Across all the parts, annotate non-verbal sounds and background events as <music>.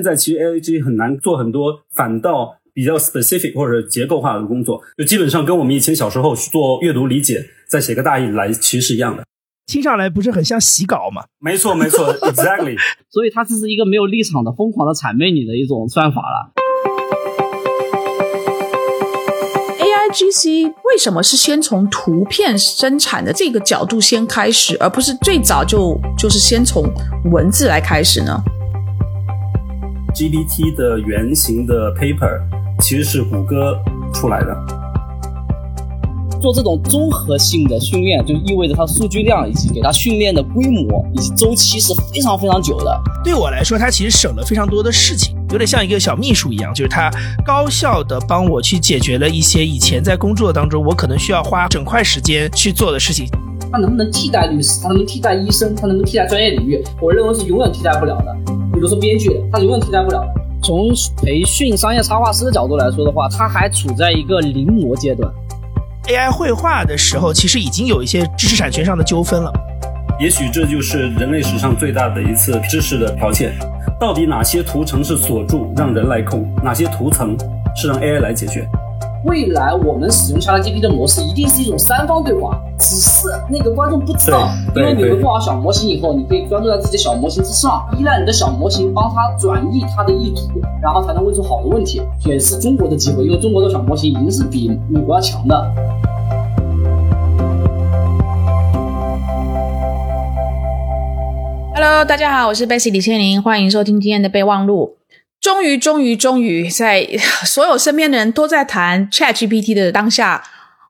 现在其实 A I G 很难做很多，反倒比较 specific 或者结构化的工作，就基本上跟我们以前小时候做阅读理解，再写个大意来，其实是一样的。听上来不是很像洗稿吗？没错，没错，<laughs> exactly。所以它这是一个没有立场的疯狂的谄媚你的一种算法了。AIGC 为什么是先从图片生产的这个角度先开始，而不是最早就就是先从文字来开始呢？GPT 的原型的 paper 其实是谷歌出来的。做这种综合性的训练，就意味着它数据量以及给它训练的规模以及周期是非常非常久的。对我来说，它其实省了非常多的事情，有点像一个小秘书一样，就是它高效的帮我去解决了一些以前在工作当中我可能需要花整块时间去做的事情。它能不能替代律师？它能不能替代医生？它能不能替代专业领域？我认为是永远替代不了的。比如说编剧，它是永远替代不了的。从培训商业插画师的角度来说的话，它还处在一个临摹阶段。AI 绘画的时候，其实已经有一些知识产权上的纠纷了。也许这就是人类史上最大的一次知识的剽窃。到底哪些图层是锁住让人来控，哪些图层是让 AI 来解决？未来我们使用 ChatGPT 的模式一定是一种三方对话，只是那个观众不知道，因为你们做好小模型以后，你可以专注在自己的小模型之上，依赖你的小模型帮他转译他的意图，然后才能问出好的问题。也是中国的机会，因为中国的小模型已经是比美国要强的。Hello，大家好，我是 Bessy 李千林，欢迎收听今天的备忘录。终于，终于，终于，在 <laughs> 所有身边的人都在谈 Chat GPT 的当下，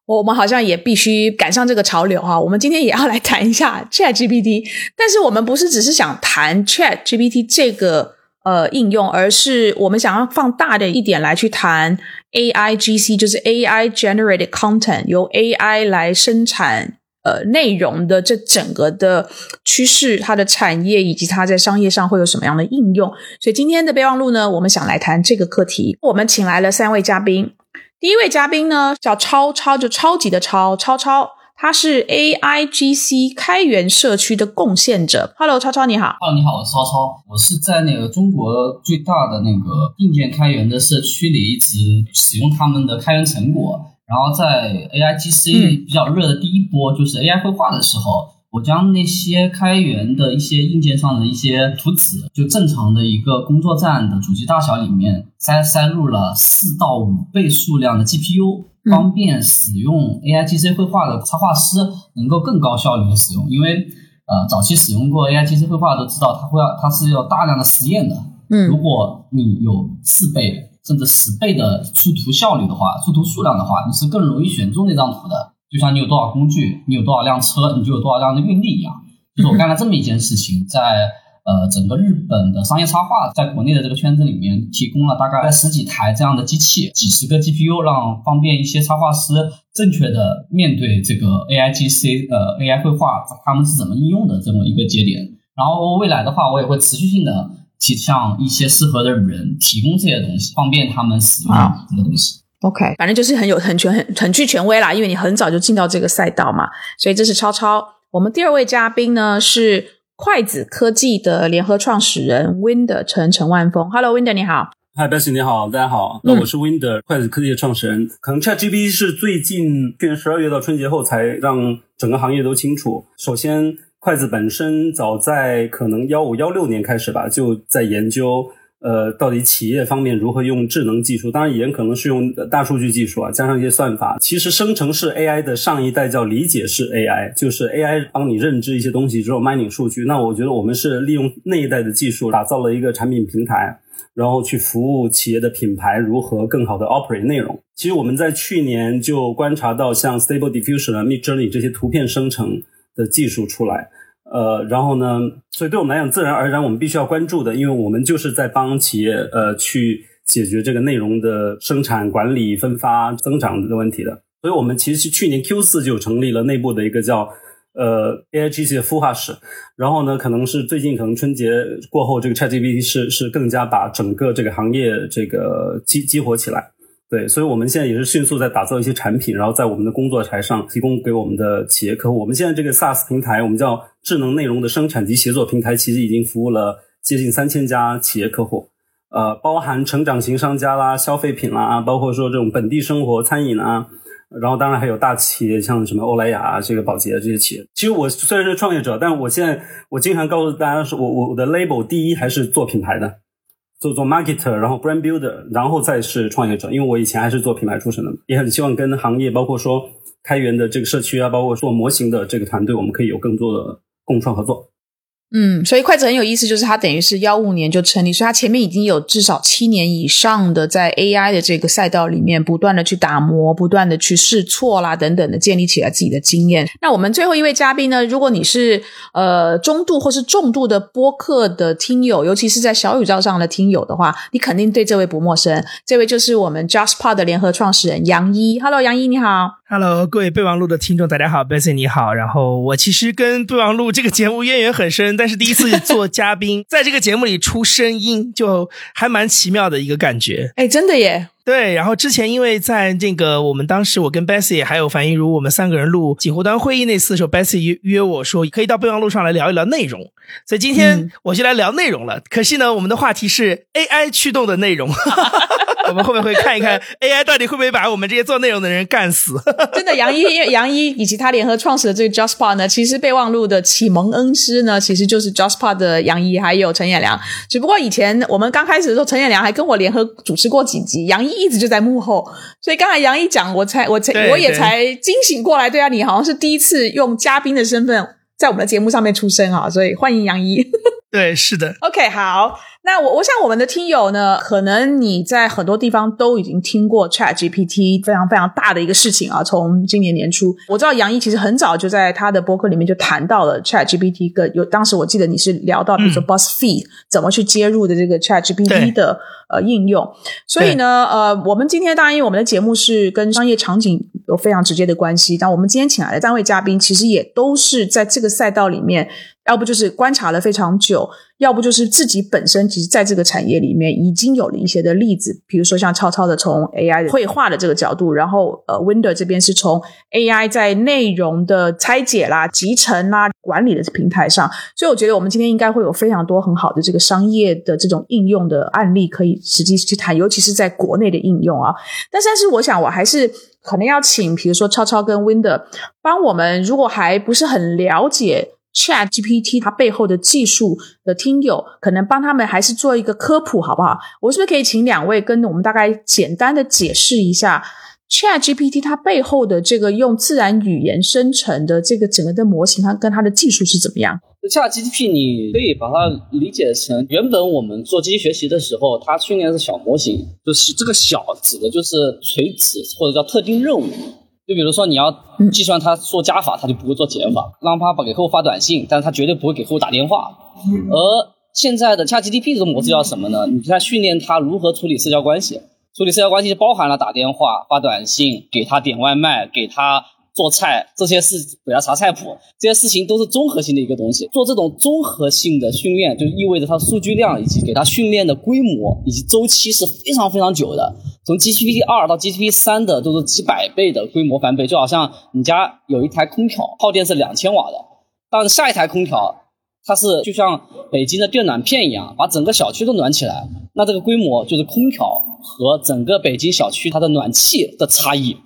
我们好像也必须赶上这个潮流哈。我们今天也要来谈一下 Chat GPT，但是我们不是只是想谈 Chat GPT 这个呃应用，而是我们想要放大的一点来去谈 AI GC，就是 AI Generated Content，由 AI 来生产。呃，内容的这整个的趋势，它的产业以及它在商业上会有什么样的应用？所以今天的备忘录呢，我们想来谈这个课题。我们请来了三位嘉宾，第一位嘉宾呢叫超超，就超级的超超超，他是 AIGC 开源社区的贡献者。Hello，超超你好。Hello，你好，我是超超，我是在那个中国最大的那个硬件开源的社区里一直使用他们的开源成果。然后在 A I G C 比较热的第一波，就是 A I 绘画的时候，我将那些开源的一些硬件上的一些图纸，就正常的一个工作站的主机大小里面塞塞入了四到五倍数量的 G P U，方便使用 A I G C 绘画的插画师能够更高效率的使用。因为呃，早期使用过 A I G C 绘画都知道，它会要它是要大量的实验的。嗯，如果你有四倍。甚至十倍的出图效率的话，出图数量的话，你是更容易选中那张图的。就像你有多少工具，你有多少辆车，你就有多少辆的运力一样。就是我干了这么一件事情，在呃整个日本的商业插画，在国内的这个圈子里面，提供了大概十几台这样的机器，几十个 GPU，让方便一些插画师正确的面对这个 AIGC 呃 AI 绘画，他们是怎么应用的这么一个节点。然后未来的话，我也会持续性的。去向一些适合的人提供这些东西，方便他们使用这个东西。OK，反正就是很有很权很很具权威啦，因为你很早就进到这个赛道嘛。所以这是超超。我们第二位嘉宾呢是筷子科技的联合创始人 Winder 陈陈万峰。Hello，Winder 你好。Hi，Bessy 你好，大家好。那我是 Winder 筷子科技的创始人。可能 ChatGPT 是最近去年十二月到春节后才让整个行业都清楚。首先。筷子本身早在可能幺五幺六年开始吧，就在研究，呃，到底企业方面如何用智能技术，当然也可能是用大数据技术啊，加上一些算法。其实生成式 AI 的上一代叫理解式 AI，就是 AI 帮你认知一些东西之后 mining 数据。那我觉得我们是利用那一代的技术，打造了一个产品平台，然后去服务企业的品牌如何更好的 operate 内容。其实我们在去年就观察到，像 Stable Diffusion 啊、Midjourney 这些图片生成。的技术出来，呃，然后呢，所以对我们来讲，自然而然我们必须要关注的，因为我们就是在帮企业呃去解决这个内容的生产管理、分发、增长的问题的。所以我们其实去年 Q 四就成立了内部的一个叫呃 AIGC 的孵化室，然后呢，可能是最近可能春节过后，这个 ChatGPT 是是更加把整个这个行业这个激激活起来。对，所以我们现在也是迅速在打造一些产品，然后在我们的工作台上提供给我们的企业客户。我们现在这个 SaaS 平台，我们叫智能内容的生产及协作平台，其实已经服务了接近三千家企业客户。呃，包含成长型商家啦、消费品啦，包括说这种本地生活、餐饮啊，然后当然还有大企业，像什么欧莱雅啊、这个宝洁这些企业。其实我虽然是创业者，但我现在我经常告诉大家说，我我我的 label 第一还是做品牌的。做做 marketer，然后 brand builder，然后再是创业者。因为我以前还是做品牌出身的，也很希望跟行业，包括说开源的这个社区啊，包括做模型的这个团队，我们可以有更多的共创合作。嗯，所以筷子很有意思，就是它等于是幺五年就成立，所以它前面已经有至少七年以上的在 AI 的这个赛道里面不断的去打磨，不断的去试错啦等等的，建立起来自己的经验。那我们最后一位嘉宾呢，如果你是呃中度或是重度的播客的听友，尤其是在小宇宙上的听友的话，你肯定对这位不陌生。这位就是我们 JustPod 的联合创始人杨一。Hello，杨一你好。Hello，各位备忘录的听众，大家好，Bessy 你好。然后我其实跟备忘录这个节目渊源很深，但是第一次做嘉宾，<laughs> 在这个节目里出声音，就还蛮奇妙的一个感觉。哎，真的耶。对，然后之前因为在那个我们当时我跟 Bessy 还有樊一茹，我们三个人录锦湖端会议那次的时候，Bessy 约约我说可以到备忘录上来聊一聊内容，所以今天我就来聊内容了。可惜呢，我们的话题是 AI 驱动的内容。<laughs> 我们后面会看一看 <laughs> AI 到底会不会把我们这些做内容的人干死。<laughs> 真的，杨一，因为杨一以及他联合创始的这个 JustPod 呢，其实备忘录的启蒙恩师呢，其实就是 JustPod 的杨一还有陈彦良。只不过以前我们刚开始的时候，陈彦良还跟我联合主持过几集，杨一一直就在幕后。所以刚才杨一讲，我才我才我也才惊醒过来。对啊，你好像是第一次用嘉宾的身份在我们的节目上面出声啊，所以欢迎杨一。对，是的。OK，好。那我我想我们的听友呢，可能你在很多地方都已经听过 Chat GPT 非常非常大的一个事情啊。从今年年初，我知道杨毅其实很早就在他的博客里面就谈到了 Chat GPT。个有当时我记得你是聊到，比如说 BuzzFeed 怎么去接入的这个 Chat GPT 的呃应用。所以呢，呃，我们今天当然因为我们的节目是跟商业场景有非常直接的关系，但我们今天请来的三位嘉宾其实也都是在这个赛道里面。要不就是观察了非常久，要不就是自己本身其实在这个产业里面已经有了一些的例子，比如说像超超的从 AI 绘画的这个角度，然后呃 Winder 这边是从 AI 在内容的拆解啦、集成啦、管理的平台上，所以我觉得我们今天应该会有非常多很好的这个商业的这种应用的案例可以实际去谈，尤其是在国内的应用啊。但但是我想我还是可能要请，比如说超超跟 Winder 帮我们，如果还不是很了解。Chat GPT 它背后的技术的听友，可能帮他们还是做一个科普，好不好？我是不是可以请两位跟我们大概简单的解释一下 Chat GPT 它背后的这个用自然语言生成的这个整个的模型，它跟它的技术是怎么样？Chat GPT 你可以把它理解成，原本我们做机器学习的时候，它训练的是小模型，就是这个小指的就是垂直或者叫特定任务。就比如说，你要计算它做加法，它就不会做减法；让它给客户发短信，但是它绝对不会给客户打电话。而现在的 ChatGPT 这个模式叫什么呢？你在训练它如何处理社交关系，处理社交关系就包含了打电话、发短信、给他点外卖、给他做菜这些事，给他查菜谱，这些事情都是综合性的一个东西。做这种综合性的训练，就意味着它数据量以及给它训练的规模以及周期是非常非常久的。从 GPT 二到 GPT 三的都是几百倍的规模翻倍，就好像你家有一台空调，耗电是两千瓦的，但下一台空调它是就像北京的电暖片一样，把整个小区都暖起来，那这个规模就是空调和整个北京小区它的暖气的差异。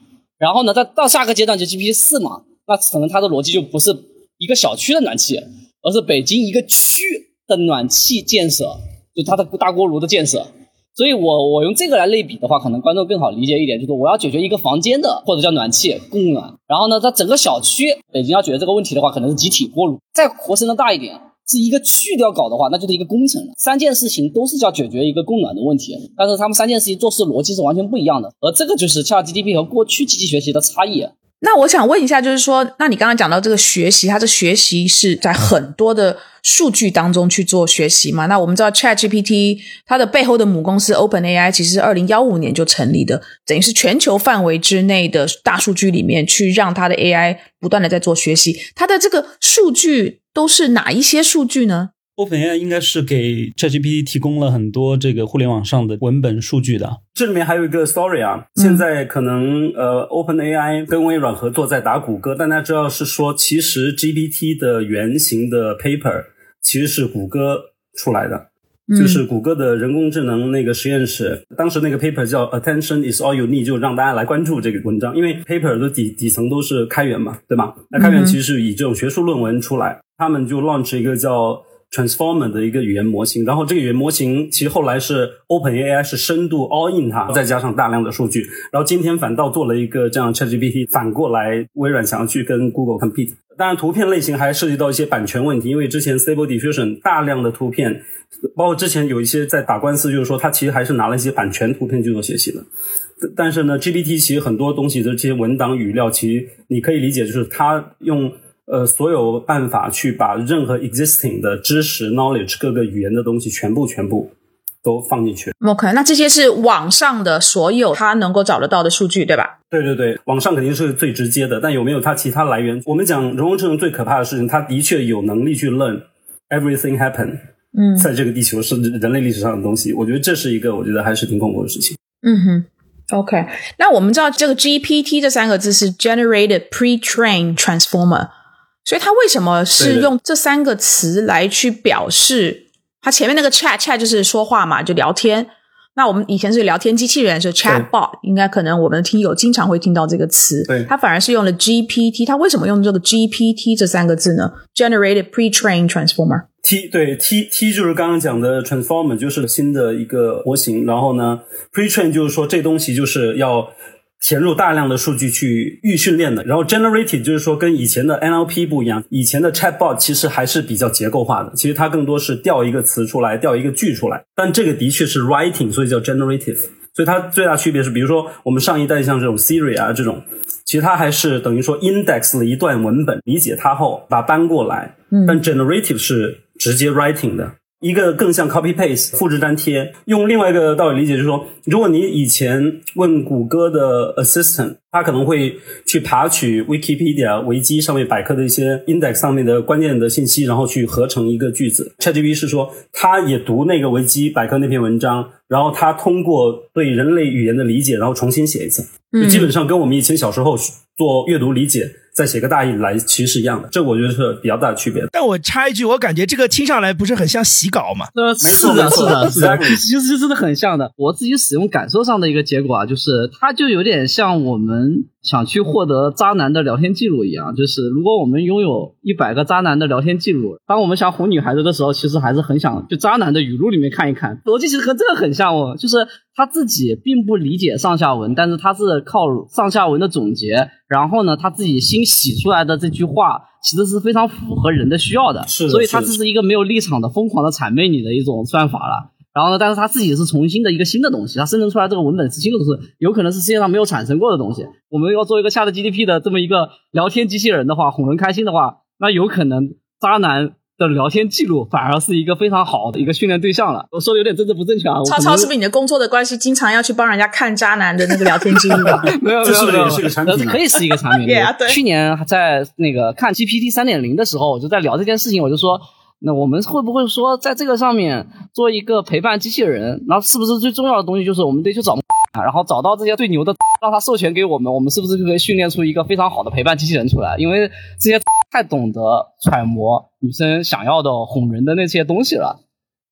然后呢，再到下个阶段就 GPT 四嘛，那可能它的逻辑就不是一个小区的暖气，而是北京一个区的暖气建设，就它的大锅炉的建设。所以，我我用这个来类比的话，可能观众更好理解一点，就是我要解决一个房间的或者叫暖气供暖，然后呢，在整个小区，北京要解决这个问题的话，可能是集体锅炉。再活生的大一点，是一个去掉搞的话，那就是一个工程了。三件事情都是叫解决一个供暖的问题，但是他们三件事情做事逻辑是完全不一样的，而这个就是 ChatGPT 和过去机器学习的差异。那我想问一下，就是说，那你刚刚讲到这个学习，它的学习是在很多的数据当中去做学习嘛？那我们知道 Chat GPT 它的背后的母公司 Open AI 其实是二零幺五年就成立的，等于是全球范围之内的大数据里面去让它的 AI 不断的在做学习。它的这个数据都是哪一些数据呢？OpenAI 应该是给 ChatGPT 提供了很多这个互联网上的文本数据的。这里面还有一个 story 啊，现在可能呃 OpenAI 跟微软合作在打谷歌，但大家知道是说，其实 GPT 的原型的 paper 其实是谷歌出来的。就是谷歌的人工智能那个实验室，当时那个 paper 叫 Attention is all you need，就让大家来关注这个文章，因为 paper 的底底层都是开源嘛，对吧？那开源其实是以这种学术论文出来，他们就 launch 一个叫 Transformer 的一个语言模型，然后这个语言模型其实后来是 OpenAI 是深度 all in 它，再加上大量的数据，然后今天反倒做了一个这样 ChatGPT，反过来微软想要去跟 Google compete。当然，图片类型还涉及到一些版权问题，因为之前 Stable Diffusion 大量的图片，包括之前有一些在打官司，就是说它其实还是拿了一些版权图片去做学习的。但是呢，GPT 其实很多东西的这些文档语料，其实你可以理解就是它用呃所有办法去把任何 existing 的知识 knowledge 各个语言的东西全部全部都放进去。OK，那这些是网上的所有他能够找得到的数据，对吧？对对对，网上肯定是最直接的，但有没有它其他来源？我们讲人工智能最可怕的事情，它的确有能力去 learn everything happen，嗯在这个地球是人类历史上的东西。我觉得这是一个我觉得还是挺恐怖的事情。嗯哼。OK，那我们知道这个 GPT 这三个字是 Generated Pre-trained Transformer，所以它为什么是用这三个词来去表示？它前面那个 chat chat 就是说话嘛，就聊天。那我们以前是聊天机器人，是 chatbot，应该可能我们的听友经常会听到这个词。对它反而是用了 GPT，它为什么用这个 GPT 这三个字呢？Generated Pre-trained Transformer。T 对 T T 就是刚刚讲的 transformer，就是新的一个模型。然后呢，pretrain 就是说这东西就是要填入大量的数据去预训练的。然后 generative 就是说跟以前的 NLP 不一样，以前的 chatbot 其实还是比较结构化的，其实它更多是调一个词出来，调一个句出来。但这个的确是 writing，所以叫 generative。所以它最大区别是，比如说我们上一代像这种 Siri 啊这种。其实它还是等于说 index 了一段文本，理解它后把它搬过来。嗯但 generative 是直接 writing 的，一个更像 copy paste 复制粘贴。用另外一个道理理解，就是说，如果你以前问谷歌的 assistant，它可能会去爬取 Wikipedia 维基上面百科的一些 index 上面的关键的信息，然后去合成一个句子。ChatGPT 是说，它也读那个维基百科那篇文章，然后它通过对人类语言的理解，然后重新写一次。就基本上跟我们以前小时候做阅读理解，再写个大意来，其实是一样的。这我觉得是比较大的区别。但我插一句，我感觉这个听上来不是很像洗稿嘛？呃，没错是的，没错是的，是的，其实真的很像的。我自己使用感受上的一个结果啊，就是它就有点像我们想去获得渣男的聊天记录一样，就是如果我们拥有一百个渣男的聊天记录，当我们想哄女孩子的时候，其实还是很想就渣男的语录里面看一看，逻辑其实和这个很像哦，就是他自己并不理解上下文，但是他是靠上下文的总结，然后呢，他自己新洗出来的这句话，其实是非常符合人的需要的，是的所以它是的。这是一个没有立场的疯狂的谄媚你的一种算法了。然后呢，但是他自己是重新的一个新的东西，他生成出来这个文本是新的东西，有可能是世界上没有产生过的东西。我们要做一个下的 GDP 的这么一个聊天机器人的话，哄人开心的话，那有可能渣男的聊天记录反而是一个非常好的一个训练对象了。我说的有点政治不正确啊，我超超是不是你的工作的关系，经常要去帮人家看渣男的那个聊天记录？没有，这是不是没有也是个产品可以是一个产品。<laughs> 对去年在那个看 GPT 三点零的时候，我就在聊这件事情，我就说，那我们会不会说在这个上面做一个陪伴机器人？那是不是最重要的东西就是我们得去找，然后找到这些最牛的，让他授权给我们，我们是不是就可以训练出一个非常好的陪伴机器人出来？因为这些太懂得揣摩女生想要的哄人的那些东西了。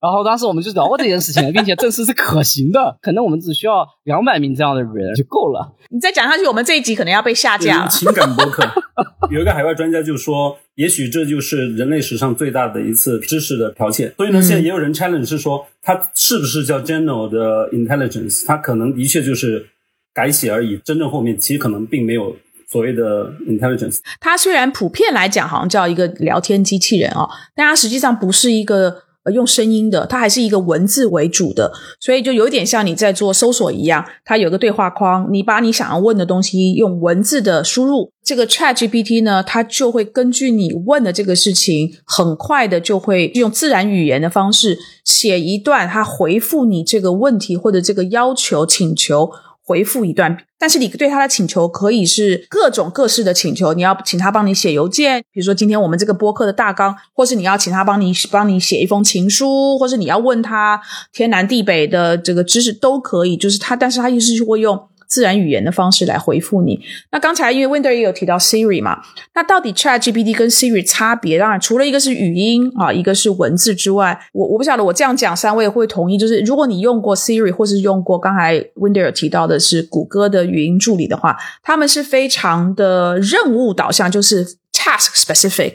然后当时我们就聊过这件事情，并且证实是可行的，可能我们只需要两百名这样的人就够了。你再讲下去，我们这一集可能要被下架了。<laughs> 情感博客 <laughs> 有一个海外专家就说，也许这就是人类史上最大的一次知识的剽窃。所以呢，现在也有人 challenge 是说，它是不是叫 general 的 intelligence？它可能的确就是改写而已，真正后面其实可能并没有所谓的 intelligence。它虽然普遍来讲好像叫一个聊天机器人哦，但它实际上不是一个用声音的，它还是一个文字为主的，所以就有点像你在做搜索一样，它有个对话框，你把你想要问的东西用文字的输入，这个 Chat GPT 呢，它就会根据你问的这个事情，很快的就会用自然语言的方式写一段，它回复你这个问题或者这个要求请求。回复一段，但是你对他的请求可以是各种各式的请求，你要请他帮你写邮件，比如说今天我们这个播客的大纲，或是你要请他帮你帮你写一封情书，或是你要问他天南地北的这个知识都可以，就是他，但是他就是会用自然语言的方式来回复你。那刚才因为 Winder 也有提到 Siri 嘛，那到底 Chat GPT 跟 Siri 差别？当然除了一个是语音啊，一个是文字之外，我我不晓得我这样讲三位会同意，就是如果你用过 Siri 或是用过刚才 Winder 提到的是谷歌的语音助理的话，他们是非常的任务导向，就是 task specific。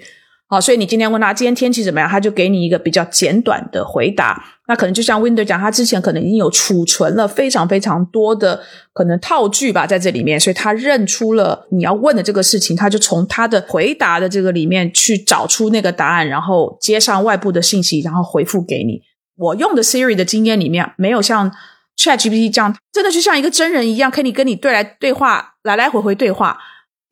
好，所以你今天问他今天天气怎么样，他就给你一个比较简短的回答。那可能就像 Winder 讲，他之前可能已经有储存了非常非常多的可能套句吧，在这里面，所以他认出了你要问的这个事情，他就从他的回答的这个里面去找出那个答案，然后接上外部的信息，然后回复给你。我用的 Siri 的经验里面，没有像 Chat GPT 这样，真的就像一个真人一样，可以跟你对来对话，来来回回对话。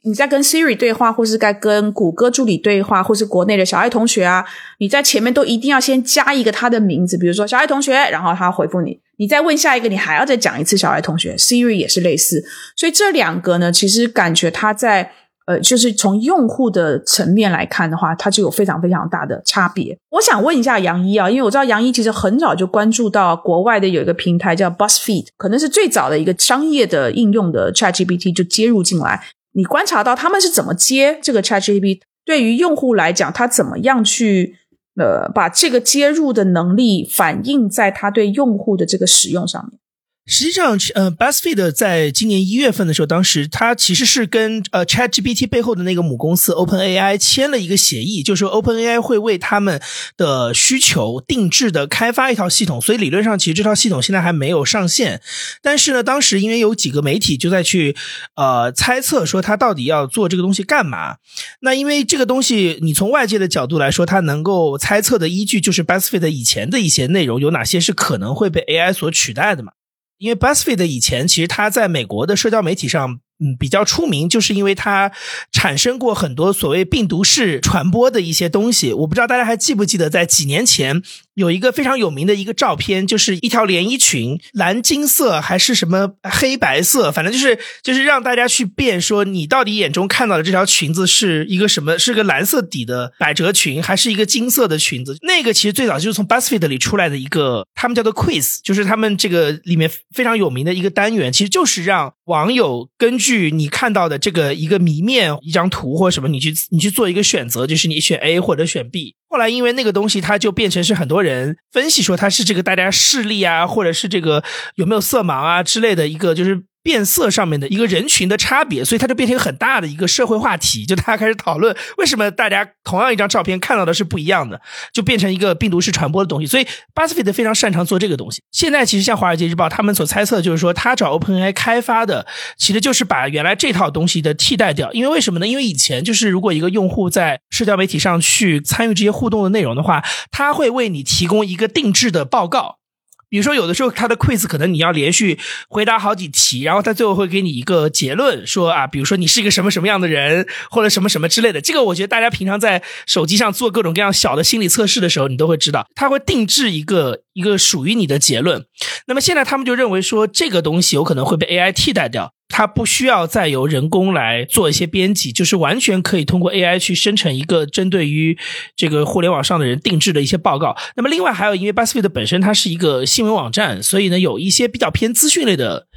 你在跟 Siri 对话，或是在跟谷歌助理对话，或是国内的小爱同学啊，你在前面都一定要先加一个他的名字，比如说小爱同学，然后他回复你。你再问下一个，你还要再讲一次小爱同学。Siri 也是类似，所以这两个呢，其实感觉它在呃，就是从用户的层面来看的话，它就有非常非常大的差别。我想问一下杨一啊，因为我知道杨一其实很早就关注到国外的有一个平台叫 BuzzFeed，可能是最早的一个商业的应用的 ChatGPT 就接入进来。你观察到他们是怎么接这个 ChatGPT？对于用户来讲，他怎么样去呃把这个接入的能力反映在他对用户的这个使用上面？实际上，呃，BuzzFeed 在今年一月份的时候，当时它其实是跟呃 ChatGPT 背后的那个母公司 OpenAI 签了一个协议，就是 OpenAI 会为他们的需求定制的开发一套系统。所以理论上，其实这套系统现在还没有上线。但是呢，当时因为有几个媒体就在去呃猜测说它到底要做这个东西干嘛。那因为这个东西，你从外界的角度来说，它能够猜测的依据就是 BuzzFeed 以前的一些内容有哪些是可能会被 AI 所取代的嘛。因为 Buzzfeed 以前其实它在美国的社交媒体上，嗯，比较出名，就是因为它产生过很多所谓病毒式传播的一些东西。我不知道大家还记不记得，在几年前。有一个非常有名的一个照片，就是一条连衣裙，蓝金色还是什么黑白色，反正就是就是让大家去辨说你到底眼中看到的这条裙子是一个什么，是个蓝色底的百褶裙，还是一个金色的裙子？那个其实最早就是从 Buzzfeed 里出来的一个，他们叫做 Quiz，就是他们这个里面非常有名的一个单元，其实就是让网友根据你看到的这个一个谜面、一张图或什么，你去你去做一个选择，就是你选 A 或者选 B。后来，因为那个东西，它就变成是很多人分析说它是这个大家视力啊，或者是这个有没有色盲啊之类的一个，就是。变色上面的一个人群的差别，所以它就变成一个很大的一个社会话题，就大家开始讨论为什么大家同样一张照片看到的是不一样的，就变成一个病毒式传播的东西。所以巴斯菲特非常擅长做这个东西。现在其实像《华尔街日报》他们所猜测，就是说他找 OpenAI 开发的，其实就是把原来这套东西的替代掉。因为为什么呢？因为以前就是如果一个用户在社交媒体上去参与这些互动的内容的话，他会为你提供一个定制的报告。比如说，有的时候他的 quiz 可能你要连续回答好几题，然后他最后会给你一个结论，说啊，比如说你是一个什么什么样的人，或者什么什么之类的。这个我觉得大家平常在手机上做各种各样小的心理测试的时候，你都会知道，他会定制一个一个属于你的结论。那么现在他们就认为说，这个东西有可能会被 AI 替代掉。它不需要再由人工来做一些编辑，就是完全可以通过 AI 去生成一个针对于这个互联网上的人定制的一些报告。那么另外还有，因为 Buzzfeed 本身它是一个新闻网站，所以呢有一些比较偏资讯类的。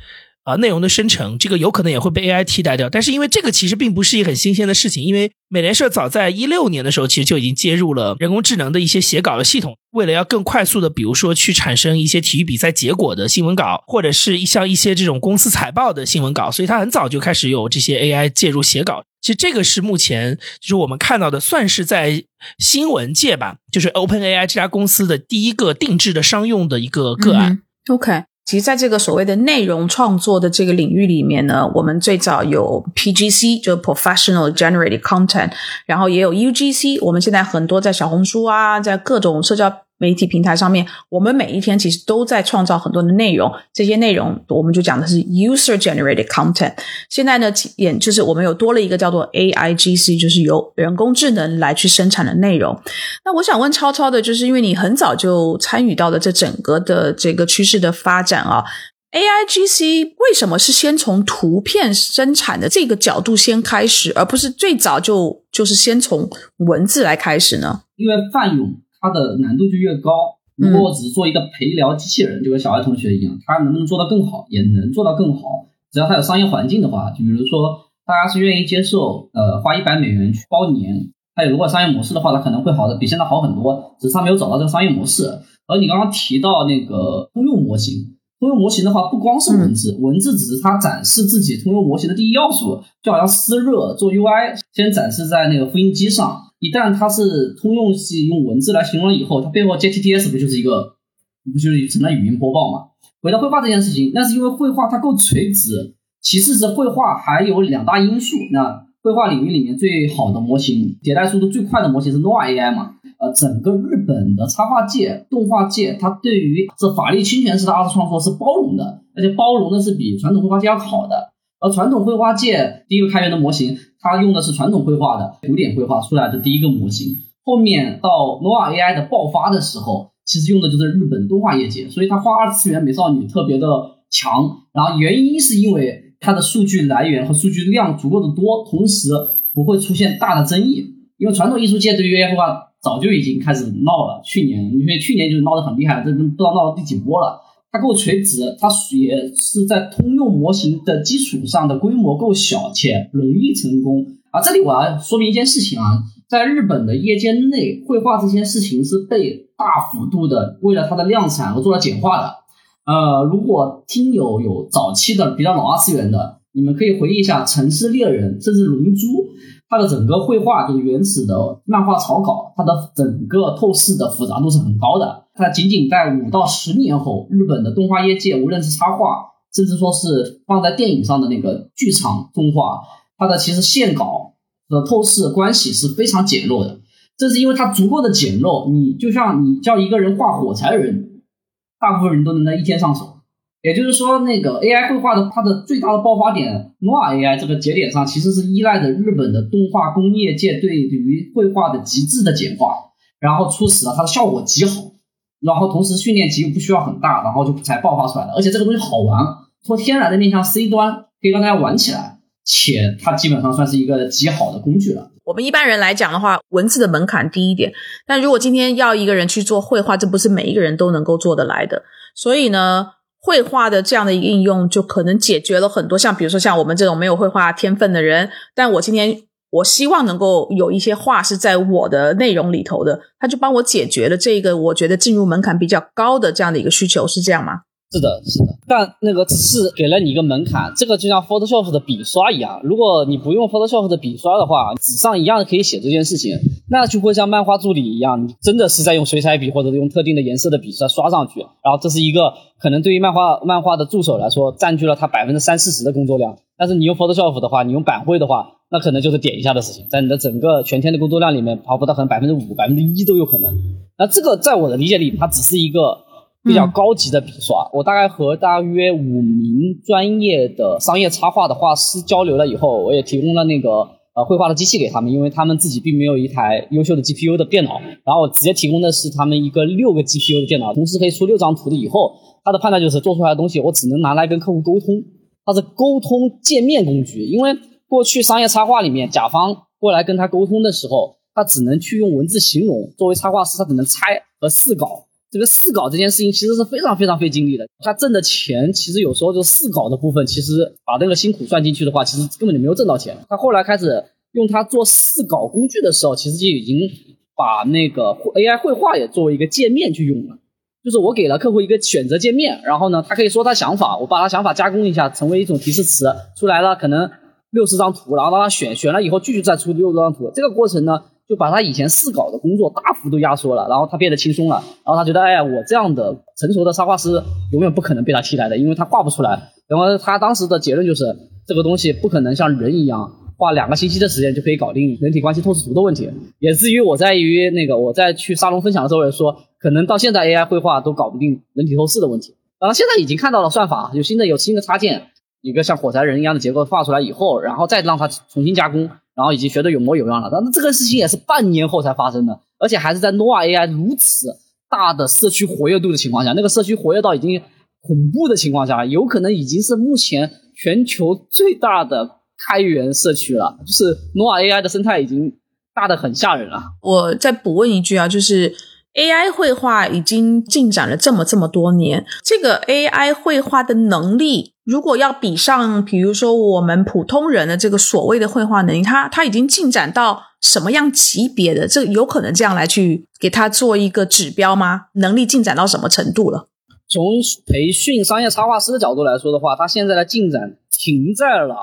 啊，内容的生成，这个有可能也会被 AI 替代掉。但是因为这个其实并不是一个很新鲜的事情，因为美联社早在一六年的时候，其实就已经接入了人工智能的一些写稿的系统，为了要更快速的，比如说去产生一些体育比赛结果的新闻稿，或者是一像一些这种公司财报的新闻稿，所以它很早就开始有这些 AI 介入写稿。其实这个是目前就是我们看到的，算是在新闻界吧，就是 OpenAI 这家公司的第一个定制的商用的一个个案。OK。其实，在这个所谓的内容创作的这个领域里面呢，我们最早有 PGC，就 Professional Generated Content，然后也有 UGC。我们现在很多在小红书啊，在各种社交。媒体平台上面，我们每一天其实都在创造很多的内容。这些内容我们就讲的是 user generated content。现在呢，也就是我们有多了一个叫做 AIGC，就是由人工智能来去生产的内容。那我想问超超的，就是因为你很早就参与到了这整个的这个趋势的发展啊，AIGC 为什么是先从图片生产的这个角度先开始，而不是最早就就是先从文字来开始呢？因为范勇。它的难度就越高。如果我只是做一个陪聊机器人，就跟小爱同学一样，他能不能做到更好？也能做到更好。只要它有商业环境的话，就比如说大家是愿意接受，呃，花一百美元去包年，还有如果商业模式的话，它可能会好的比现在好很多，只是它没有找到这个商业模式。而你刚刚提到那个通用模型。通用模型的话，不光是文字，文字只是它展示自己通用模型的第一要素，就好像湿热做 UI，先展示在那个复印机上。一旦它是通用系用文字来形容了以后，它背后接 TTS 不就是一个，不就是成了语音播报嘛？回到绘画这件事情，那是因为绘画它够垂直，其次是绘画还有两大因素。那绘画领域里面最好的模型，迭代速度最快的模型是 Noa AI 嘛？呃，整个日本的插画界、动画界，它对于这法律侵权式的二次创作是包容的，而且包容的是比传统绘画界要好的。而传统绘画界第一个开源的模型，它用的是传统绘画的古典绘画出来的第一个模型。后面到 Nova AI 的爆发的时候，其实用的就是日本动画业界，所以它画二次元美少女特别的强。然后原因是因为它的数据来源和数据量足够的多，同时不会出现大的争议。因为传统艺术界对于 AI 绘画早就已经开始闹了，去年因为去年就闹得很厉害，这都不知道闹到第几波了。它够垂直，它也是在通用模型的基础上的规模够小且容易成功。啊，这里我要说明一件事情啊，在日本的业界内，绘画这件事情是被大幅度的为了它的量产而做了简化的。呃，如果听友有早期的比较老二次元的，你们可以回忆一下《城市猎人》甚至《龙珠》。它的整个绘画就是原始的漫画草稿，它的整个透视的复杂度是很高的。它仅仅在五到十年后，日本的动画业界，无论是插画，甚至说是放在电影上的那个剧场动画，它的其实线稿和透视关系是非常简陋的。正是因为它足够的简陋，你就像你叫一个人画火柴人，大部分人都能在一天上手。也就是说，那个 AI 绘画的它的最大的爆发点，Nova AI 这个节点上，其实是依赖着日本的动画工业界对于绘画的极致的简化，然后促使了它的效果极好，然后同时训练集不需要很大，然后就才爆发出来的。而且这个东西好玩，从天然的面向 C 端可以让大家玩起来，且它基本上算是一个极好的工具了。我们一般人来讲的话，文字的门槛低一点，但如果今天要一个人去做绘画，这不是每一个人都能够做得来的，所以呢。绘画的这样的一个应用，就可能解决了很多，像比如说像我们这种没有绘画天分的人，但我今天我希望能够有一些画是在我的内容里头的，他就帮我解决了这个我觉得进入门槛比较高的这样的一个需求，是这样吗？是的，是的，但那个只是给了你一个门槛，这个就像 Photoshop 的笔刷一样，如果你不用 Photoshop 的笔刷的话，纸上一样可以写这件事情，那就会像漫画助理一样，真的是在用水彩笔或者用特定的颜色的笔刷刷上去，然后这是一个可能对于漫画漫画的助手来说，占据了他百分之三四十的工作量，但是你用 Photoshop 的话，你用板绘的话，那可能就是点一下的事情，在你的整个全天的工作量里面，跑不到可能百分之五、百分之一都有可能，那这个在我的理解里，它只是一个。比较高级的笔刷，我大概和大约五名专业的商业插画的画师交流了以后，我也提供了那个呃绘画的机器给他们，因为他们自己并没有一台优秀的 GPU 的电脑，然后我直接提供的是他们一个六个 GPU 的电脑，同时可以出六张图的。以后他的判断就是做出来的东西，我只能拿来跟客户沟通，它是沟通界面工具。因为过去商业插画里面，甲方过来跟他沟通的时候，他只能去用文字形容，作为插画师，他只能猜和试稿。这个试稿这件事情其实是非常非常费精力的，他挣的钱其实有时候就试稿的部分，其实把那个辛苦算进去的话，其实根本就没有挣到钱。他后来开始用它做试稿工具的时候，其实就已经把那个 AI 绘画也作为一个界面去用了，就是我给了客户一个选择界面，然后呢，他可以说他想法，我把他想法加工一下，成为一种提示词出来了，可能六十张图，然后让他选，选了以后继续再出六十张图，这个过程呢。就把他以前试稿的工作大幅度压缩了，然后他变得轻松了，然后他觉得，哎呀，我这样的成熟的插画师永远不可能被他替代的，因为他画不出来。然后他当时的结论就是，这个东西不可能像人一样花两个星期的时间就可以搞定人体关系透视图的问题。也至于我在于那个我在去沙龙分享的时候也说，可能到现在 AI 绘画都搞不定人体透视的问题。然后现在已经看到了算法有新的有新的插件，一个像火柴人一样的结构画出来以后，然后再让它重新加工。然后已经学得有模有样了，但是这个事情也是半年后才发生的，而且还是在 Nova AI 如此大的社区活跃度的情况下，那个社区活跃到已经恐怖的情况下，有可能已经是目前全球最大的开源社区了，就是 Nova AI 的生态已经大的很吓人了。我再补问一句啊，就是 AI 绘画已经进展了这么这么多年，这个 AI 绘画的能力。如果要比上，比如说我们普通人的这个所谓的绘画能力，他他已经进展到什么样级别的？这有可能这样来去给他做一个指标吗？能力进展到什么程度了？从培训商业插画师的角度来说的话，他现在的进展停在了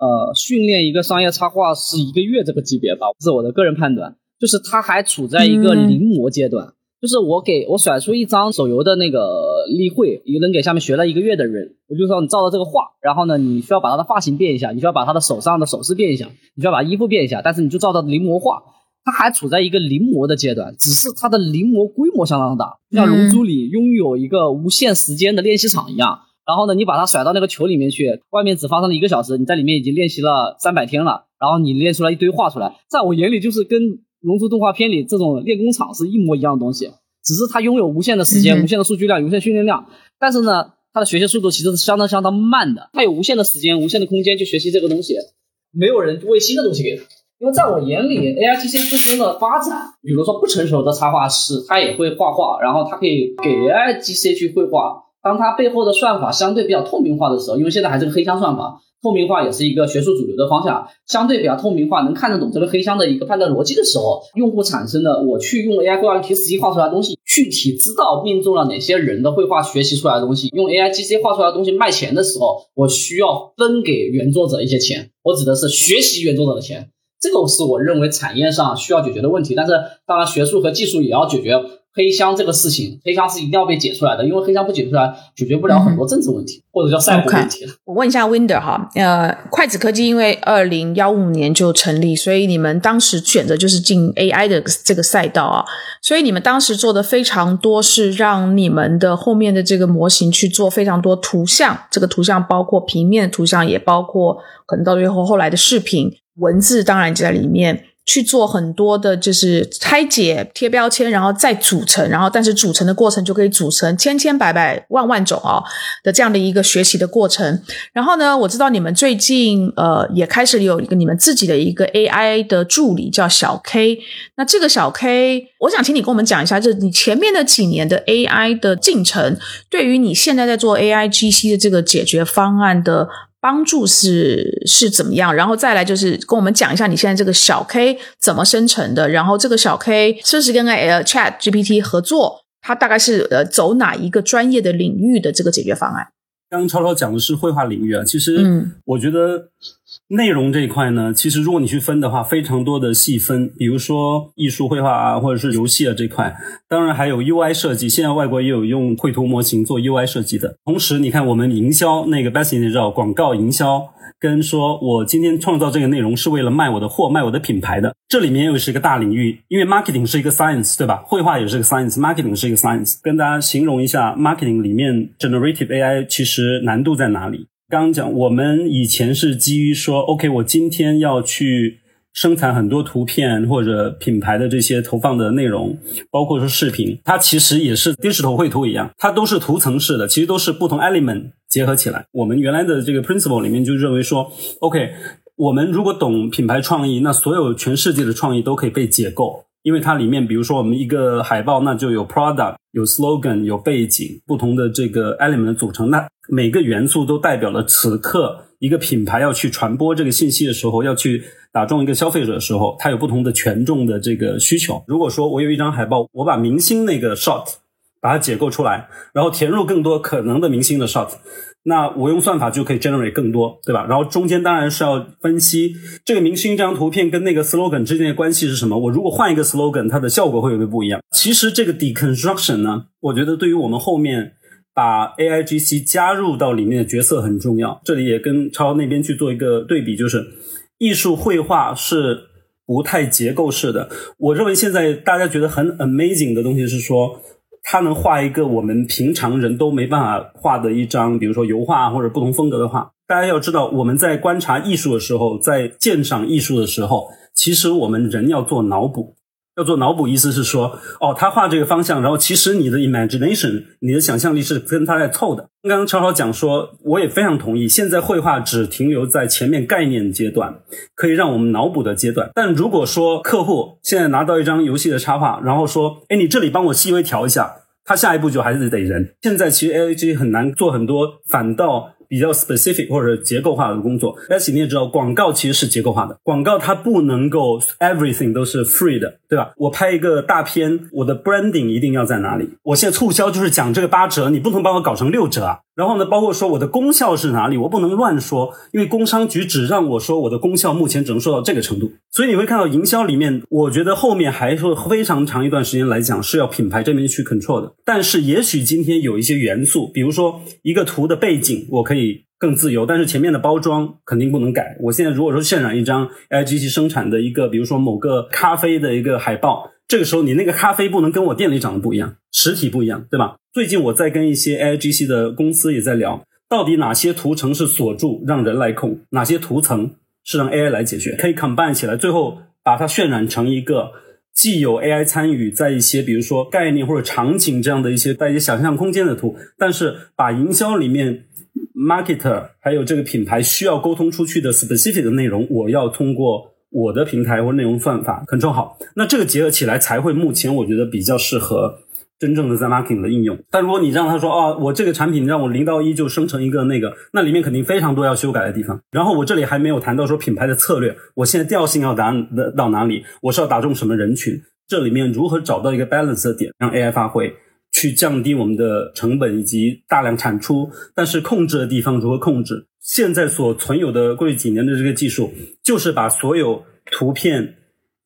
呃训练一个商业插画师一个月这个级别吧，这是我的个人判断，就是他还处在一个临摹阶段。就是我给我甩出一张手游的那个例会，一个人给下面学了一个月的人，我就说你照着这个画，然后呢，你需要把他的发型变一下，你需要把他的手上的首饰变一下，你需要把衣服变一下，但是你就照着临摹画，他还处在一个临摹的阶段，只是他的临摹规模相当大，像龙珠里拥有一个无限时间的练习场一样，然后呢，你把它甩到那个球里面去，外面只发生了一个小时，你在里面已经练习了三百天了，然后你练出来一堆画出来，在我眼里就是跟。龙珠动画片里这种练功场是一模一样的东西，只是它拥有无限的时间、无限的数据量、无限训练量。但是呢，它的学习速度其实是相当相当慢的。它有无限的时间、无限的空间去学习这个东西，没有人喂新的东西给它。因为在我眼里，A I G C 自身的发展，比如说不成熟的插画师，他也会画画，然后他可以给 A I G C 去绘画。当他背后的算法相对比较透明化的时候，因为现在还是个黑箱算法。透明化也是一个学术主流的方向，相对比较透明化，能看得懂这个黑箱的一个判断逻辑的时候，用户产生的我去用 AI 绘画 T 四机画出来的东西，具体知道命中了哪些人的绘画学习出来的东西，用 AI GC 画出来的东西卖钱的时候，我需要分给原作者一些钱，我指的是学习原作者的钱，这个是我认为产业上需要解决的问题，但是当然学术和技术也要解决。黑箱这个事情，黑箱是一定要被解出来的，因为黑箱不解出来，解决不了很多政治问题，或者叫赛博问题。我问一下 Winder 哈，呃，筷子科技因为二零幺五年就成立，所以你们当时选择就是进 AI 的这个赛道啊，所以你们当时做的非常多是让你们的后面的这个模型去做非常多图像，这个图像包括平面图像，也包括可能到最后后来的视频、文字，当然就在里面。去做很多的，就是拆解、贴标签，然后再组成，然后但是组成的过程就可以组成千千百百万万种哦的这样的一个学习的过程。然后呢，我知道你们最近呃也开始有一个你们自己的一个 AI 的助理叫小 K。那这个小 K，我想请你跟我们讲一下，就是你前面的几年的 AI 的进程，对于你现在在做 AI GC 的这个解决方案的。帮助是是怎么样？然后再来就是跟我们讲一下你现在这个小 K 怎么生成的？然后这个小 K 是不是跟 L Chat GPT 合作？它大概是呃走哪一个专业的领域的这个解决方案？刚刚超超讲的是绘画领域啊，其实我觉得。内容这一块呢，其实如果你去分的话，非常多的细分，比如说艺术绘画啊，或者是游戏啊这块，当然还有 UI 设计。现在外国也有用绘图模型做 UI 设计的。同时，你看我们营销那个 Bessy 你知道广告营销。跟说，我今天创造这个内容是为了卖我的货，卖我的品牌的，这里面又是一个大领域，因为 marketing 是一个 science，对吧？绘画也是个 science，marketing 是一个 science。跟大家形容一下，marketing 里面 generative AI 其实难度在哪里？刚刚讲，我们以前是基于说，OK，我今天要去。生产很多图片或者品牌的这些投放的内容，包括说视频，它其实也是电视头绘图一样，它都是图层式的，其实都是不同 element 结合起来。我们原来的这个 principle 里面就认为说，OK，我们如果懂品牌创意，那所有全世界的创意都可以被解构，因为它里面，比如说我们一个海报，那就有 product，有 slogan，有背景，不同的这个 element 的组成，那每个元素都代表了此刻一个品牌要去传播这个信息的时候要去。打中一个消费者的时候，它有不同的权重的这个需求。如果说我有一张海报，我把明星那个 shot 把它解构出来，然后填入更多可能的明星的 shot，那我用算法就可以 generate 更多，对吧？然后中间当然是要分析这个明星这张图片跟那个 slogan 之间的关系是什么。我如果换一个 slogan，它的效果会不会不一样？其实这个 deconstruction 呢，我觉得对于我们后面把 AI GC 加入到里面的角色很重要。这里也跟超那边去做一个对比，就是。艺术绘画是不太结构式的。我认为现在大家觉得很 amazing 的东西是说，他能画一个我们平常人都没办法画的一张，比如说油画或者不同风格的画。大家要知道，我们在观察艺术的时候，在鉴赏艺术的时候，其实我们人要做脑补。要做脑补，意思是说，哦，他画这个方向，然后其实你的 imagination，你的想象力是跟他在凑的。刚刚超超讲说，我也非常同意。现在绘画只停留在前面概念阶段，可以让我们脑补的阶段。但如果说客户现在拿到一张游戏的插画，然后说，哎，你这里帮我细微调一下，他下一步就还是得人。现在其实 A I G 很难做很多，反倒比较 specific 或者结构化的工作。而且你也知道，广告其实是结构化的，广告它不能够 everything 都是 free 的，对吧？我拍一个大片，我的 branding 一定要在哪里？我现在促销就是讲这个八折，你不能把我搞成六折啊。然后呢，包括说我的功效是哪里，我不能乱说，因为工商局只让我说我的功效目前只能说到这个程度。所以你会看到营销里面，我觉得后面还是非常长一段时间来讲是要品牌这边去 control 的。但是也许今天有一些元素，比如说一个图的背景，我可以更自由，但是前面的包装肯定不能改。我现在如果说渲染一张 A I G C 生产的一个，比如说某个咖啡的一个海报，这个时候你那个咖啡不能跟我店里长得不一样，实体不一样，对吧？最近我在跟一些 A I G C 的公司也在聊，到底哪些图层是锁住让人来控，哪些图层是让 AI 来解决，可以 combine 起来，最后把它渲染成一个。既有 AI 参与在一些，比如说概念或者场景这样的一些带一些想象空间的图，但是把营销里面 marketer 还有这个品牌需要沟通出去的 specific 的内容，我要通过我的平台或内容算法 control 好，那这个结合起来才会目前我觉得比较适合。真正的在 marketing 的应用，但如果你让他说啊，我这个产品让我零到一就生成一个那个，那里面肯定非常多要修改的地方。然后我这里还没有谈到说品牌的策略，我现在调性要达到哪里，我是要打中什么人群，这里面如何找到一个 balance 的点，让 AI 发挥，去降低我们的成本以及大量产出，但是控制的地方如何控制？现在所存有的过去几年的这个技术，就是把所有图片。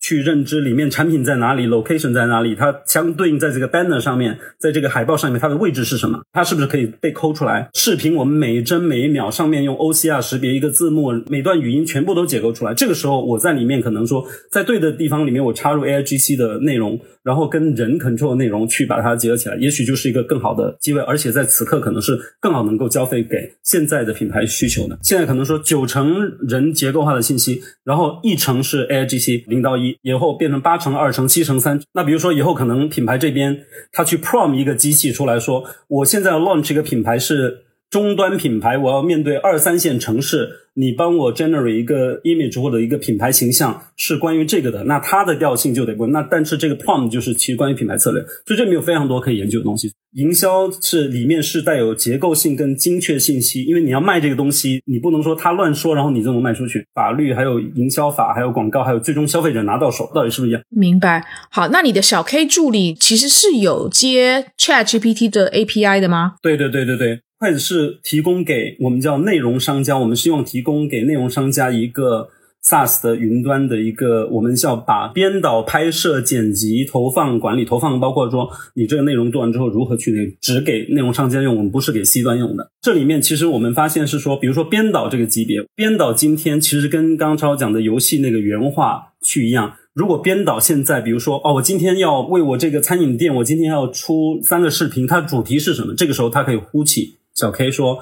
去认知里面产品在哪里，location 在哪里，它相对应在这个 banner 上面，在这个海报上面，它的位置是什么？它是不是可以被抠出来？视频我们每一帧每一秒上面用 OCR 识别一个字幕，每段语音全部都解构出来。这个时候我在里面可能说，在对的地方里面我插入 AIGC 的内容，然后跟人 control 的内容去把它结合起来，也许就是一个更好的机会，而且在此刻可能是更好能够交费给现在的品牌需求的。现在可能说九成人结构化的信息，然后一成是 AIGC 零到一。以后变成八乘二乘七乘三，那比如说以后可能品牌这边他去 prom 一个机器出来说，我现在 launch 一个品牌是终端品牌，我要面对二三线城市。你帮我 generate 一个 image 或者一个品牌形象是关于这个的，那它的调性就得不那但是这个 prompt 就是其实关于品牌策略，所以这里面有非常多可以研究的东西。营销是里面是带有结构性跟精确信息，因为你要卖这个东西，你不能说他乱说，然后你就能卖出去。法律还有营销法，还有广告，还有最终消费者拿到手，到底是不是一样？明白。好，那你的小 K 助理其实是有接 Chat GPT 的 API 的吗？对对对对对。筷子是提供给我们叫内容商家，我们希望提供给内容商家一个 SaaS 的云端的一个，我们叫把编导、拍摄、剪辑、投放、管理、投放，包括说你这个内容做完之后如何去那只给内容商家用，我们不是给 C 端用的。这里面其实我们发现是说，比如说编导这个级别，编导今天其实跟刚超讲的游戏那个原画去一样。如果编导现在，比如说，哦，我今天要为我这个餐饮店，我今天要出三个视频，它主题是什么？这个时候它可以呼起。小 K 说：“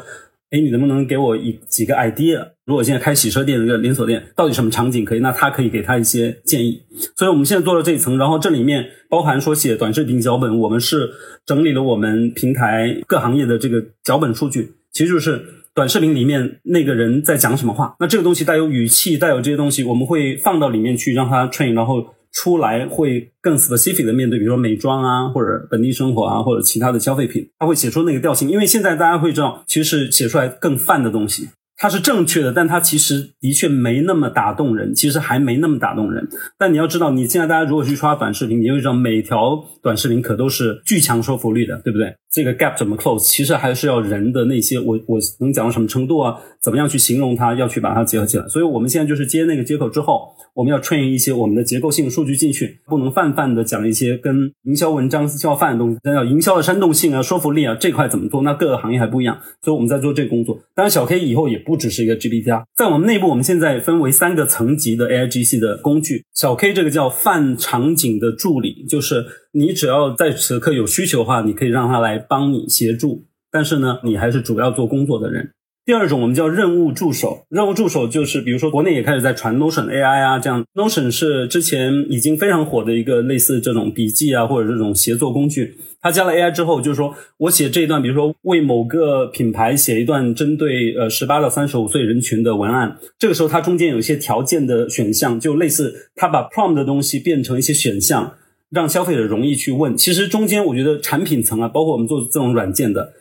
哎，你能不能给我一几个 idea？如果现在开洗车店的一个连锁店，到底什么场景可以？那他可以给他一些建议。所以我们现在做了这一层，然后这里面包含说写短视频脚本，我们是整理了我们平台各行业的这个脚本数据，其实就是短视频里面那个人在讲什么话。那这个东西带有语气，带有这些东西，我们会放到里面去让他 train，然后。”出来会更 specific 的面对，比如说美妆啊，或者本地生活啊，或者其他的消费品，他会写出那个调性。因为现在大家会知道，其实是写出来更泛的东西。它是正确的，但它其实的确没那么打动人，其实还没那么打动人。但你要知道，你现在大家如果去刷短视频，你会知道每条短视频可都是巨强说服力的，对不对？这个 gap 怎么 close，其实还是要人的那些，我我能讲到什么程度啊？怎么样去形容它？要去把它结合起来。所以我们现在就是接那个接口之后，我们要 train 一些我们的结构性数据进去，不能泛泛的讲一些跟营销文章需要泛的东西。那要营销的煽动性啊、说服力啊这块怎么做？那各个行业还不一样，所以我们在做这个工作。当然，小 K 以后也不。不只是一个 GPT 啊，在我们内部，我们现在分为三个层级的 AIGC 的工具。小 K 这个叫泛场景的助理，就是你只要在此刻有需求的话，你可以让他来帮你协助。但是呢，你还是主要做工作的人。第二种我们叫任务助手，任务助手就是比如说国内也开始在传 Notion AI 啊，这样 Notion 是之前已经非常火的一个类似这种笔记啊或者这种协作工具。他加了 AI 之后，就是说我写这一段，比如说为某个品牌写一段针对呃十八到三十五岁人群的文案，这个时候它中间有一些条件的选项，就类似它把 prompt 的东西变成一些选项，让消费者容易去问。其实中间我觉得产品层啊，包括我们做这种软件的。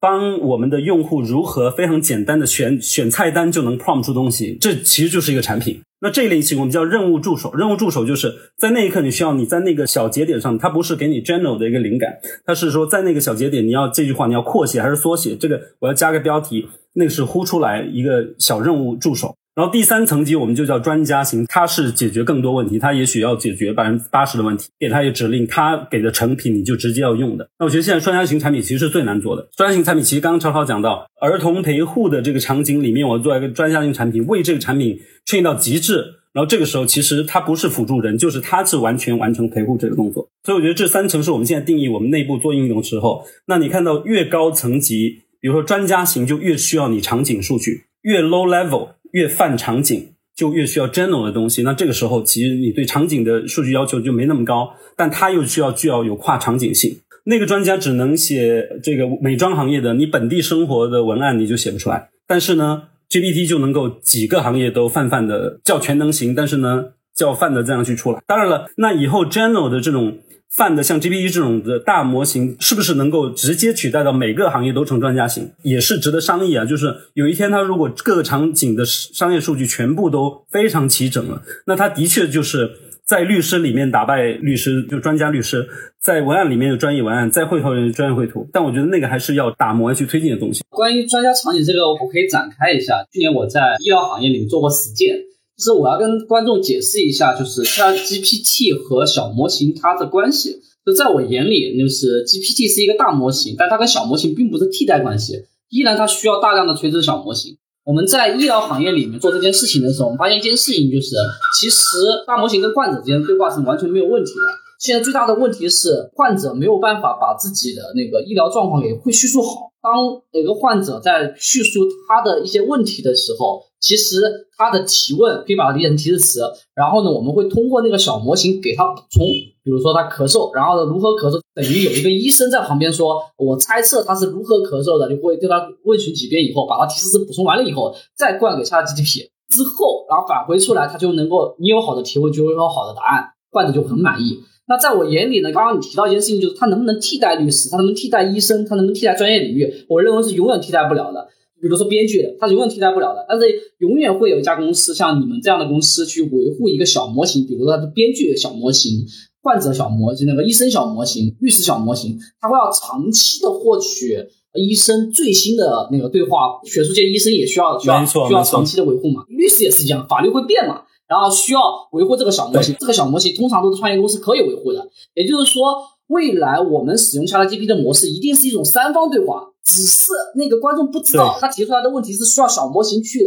帮我们的用户如何非常简单的选选菜单就能 prompt 出东西，这其实就是一个产品。那这一类型我们叫任务助手，任务助手就是在那一刻你需要你在那个小节点上，它不是给你 general 的一个灵感，它是说在那个小节点你要这句话你要扩写还是缩写，这个我要加个标题，那个是呼出来一个小任务助手。然后第三层级我们就叫专家型，它是解决更多问题，它也许要解决百分之八十的问题，给它一个指令，它给的成品你就直接要用的。那我觉得现在专家型产品其实是最难做的。专家型产品其实刚刚超超讲到儿童陪护的这个场景里面，我做一个专家型产品，为这个产品训练到极致，然后这个时候其实它不是辅助人，就是它是完全完成陪护这个动作。所以我觉得这三层是我们现在定义我们内部做应用的时候，那你看到越高层级，比如说专家型就越需要你场景数据，越 low level 越泛场景。就越需要 general 的东西，那这个时候其实你对场景的数据要求就没那么高，但它又需要具要有跨场景性。那个专家只能写这个美妆行业的你本地生活的文案，你就写不出来。但是呢，GPT 就能够几个行业都泛泛的叫全能型，但是呢叫泛的这样去出来。当然了，那以后 general 的这种。泛的像 GPT 这种的大模型，是不是能够直接取代到每个行业都成专家型，也是值得商议啊。就是有一天，它如果各个场景的商业数据全部都非常齐整了，那它的确就是在律师里面打败律师，就专家律师；在文案里面有专业文案，在绘图人专业绘图。但我觉得那个还是要打磨去推进的东西。关于专家场景这个，我可以展开一下。去年我在医疗行业里面做过实践。就是我要跟观众解释一下，就是它 GPT 和小模型它的关系。就在我眼里，就是 GPT 是一个大模型，但它跟小模型并不是替代关系，依然它需要大量的垂直小模型。我们在医疗行业里面做这件事情的时候，我们发现一件事情，就是其实大模型跟患者之间对话是完全没有问题的。现在最大的问题是患者没有办法把自己的那个医疗状况给会叙述好。当有个患者在叙述他的一些问题的时候，其实他的提问可以把它理解成提示词，然后呢，我们会通过那个小模型给他补充，比如说他咳嗽，然后呢如何咳嗽，等于有一个医生在旁边说，我猜测他是如何咳嗽的，就会对他问询几遍以后，把他提示词补充完了以后，再灌给 ChatGPT 之后，然后返回出来，他就能够你有好的提问，就会有好的答案，患者就很满意。那在我眼里呢，刚刚你提到一件事情，就是它能不能替代律师，它能不能替代医生，它能不能替代专业领域？我认为是永远替代不了的。比如说编剧，它是永远替代不了的。但是永远会有一家公司，像你们这样的公司去维护一个小模型，比如说它的编剧小模型、患者小模型、那个医生小模型、律师小模型，它会要长期的获取医生最新的那个对话。学术界医生也需要需要需要长期的维护嘛？律师也是一样，法律会变嘛？然后需要维护这个小模型，这个小模型通常都是创业公司可以维护的。也就是说，未来我们使用 ChatGPT 的模式一定是一种三方对话，只是那个观众不知道，他提出来的问题是需要小模型去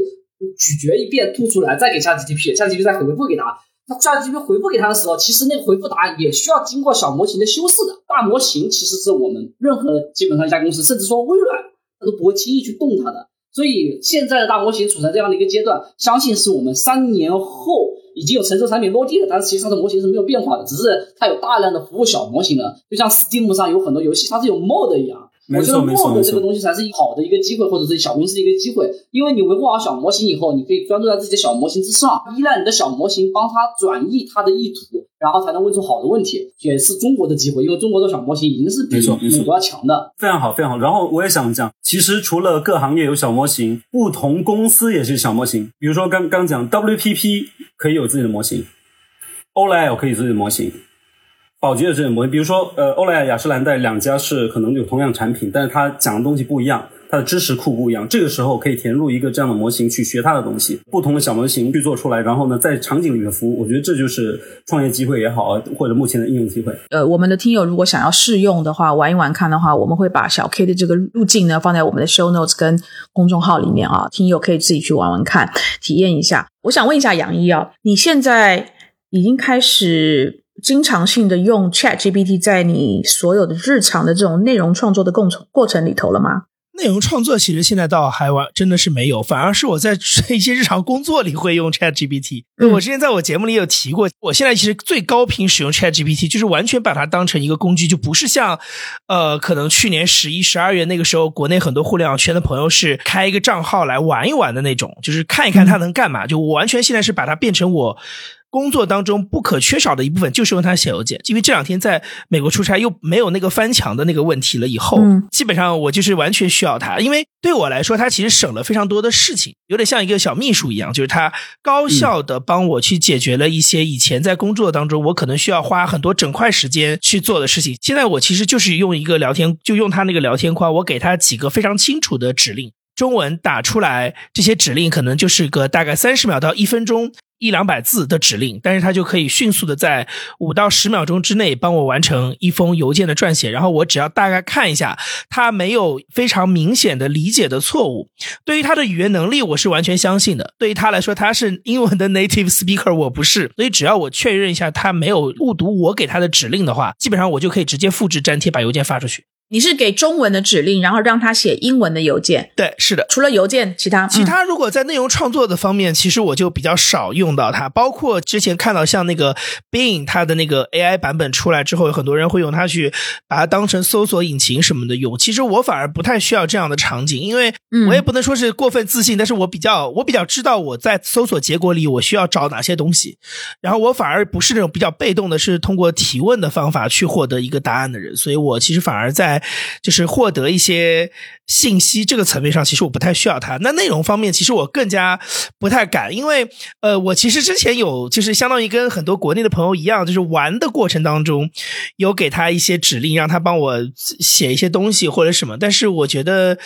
咀嚼一遍吐出来，再给 ChatGPT，ChatGPT 再回复给他。他 ChatGPT 回复给他的时候，其实那个回复答案也需要经过小模型的修饰的。大模型其实是我们任何基本上一家公司，甚至说微软，他都不会轻易去动它的。所以现在的大模型处在这样的一个阶段，相信是我们三年后已经有成熟产品落地了，但是其实它的模型是没有变化的，只是它有大量的服务小模型了，就像 Steam 上有很多游戏，它是有 mod 一样。我觉得 mod 这个东西才是好的一个机会，或者是小公司一个机会，因为你维护好小模型以后，你可以专注在自己的小模型之上，依赖你的小模型帮它转译它的意图，然后才能问出好的问题，也是中国的机会，因为中国的小模型已经是比美国要强的。非常好，非常好。然后我也想讲，其实除了各行业有小模型，不同公司也是小模型。比如说刚刚讲 WPP 可以有自己的模型，OLL 可以自己的模型。宝洁的这种模型，比如说，呃，欧莱雅、雅诗兰黛两家是可能有同样产品，但是它讲的东西不一样，它的知识库不一样。这个时候可以填入一个这样的模型去学它的东西，不同的小模型去做出来，然后呢，在场景里面服务。我觉得这就是创业机会也好，或者目前的应用机会。呃，我们的听友如果想要试用的话，玩一玩看的话，我们会把小 K 的这个路径呢放在我们的 Show Notes 跟公众号里面啊，听友可以自己去玩玩看，体验一下。我想问一下杨一啊，你现在已经开始。经常性的用 Chat GPT 在你所有的日常的这种内容创作的共程过程里头了吗？内容创作其实现在倒还完真的是没有，反而是我在一些日常工作里会用 Chat GPT。我之前在我节目里有提过，我现在其实最高频使用 Chat GPT，就是完全把它当成一个工具，就不是像呃可能去年十一、十二月那个时候，国内很多互联网圈的朋友是开一个账号来玩一玩的那种，就是看一看它能干嘛。就我完全现在是把它变成我。工作当中不可缺少的一部分就是用它写邮件，因为这两天在美国出差又没有那个翻墙的那个问题了，以后基本上我就是完全需要它，因为对我来说，它其实省了非常多的事情，有点像一个小秘书一样，就是它高效的帮我去解决了一些以前在工作当中我可能需要花很多整块时间去做的事情。现在我其实就是用一个聊天，就用它那个聊天框，我给它几个非常清楚的指令。中文打出来，这些指令可能就是个大概三十秒到一分钟。一两百字的指令，但是它就可以迅速的在五到十秒钟之内帮我完成一封邮件的撰写，然后我只要大概看一下，它没有非常明显的理解的错误。对于他的语言能力，我是完全相信的。对于他来说，他是英文的 native speaker，我不是，所以只要我确认一下他没有误读我给他的指令的话，基本上我就可以直接复制粘贴把邮件发出去。你是给中文的指令，然后让他写英文的邮件。对，是的。除了邮件，其他其他如果在内容创作的方面，其实我就比较少用到它。包括之前看到像那个 Bing 它的那个 AI 版本出来之后，有很多人会用它去把它当成搜索引擎什么的用。其实我反而不太需要这样的场景，因为我也不能说是过分自信，但是我比较我比较知道我在搜索结果里我需要找哪些东西，然后我反而不是那种比较被动的，是通过提问的方法去获得一个答案的人。所以我其实反而在就是获得一些信息这个层面上，其实我不太需要它。那内容方面，其实我更加不太敢，因为呃，我其实之前有就是相当于跟很多国内的朋友一样，就是玩的过程当中有给他一些指令，让他帮我写一些东西或者什么，但是我觉得。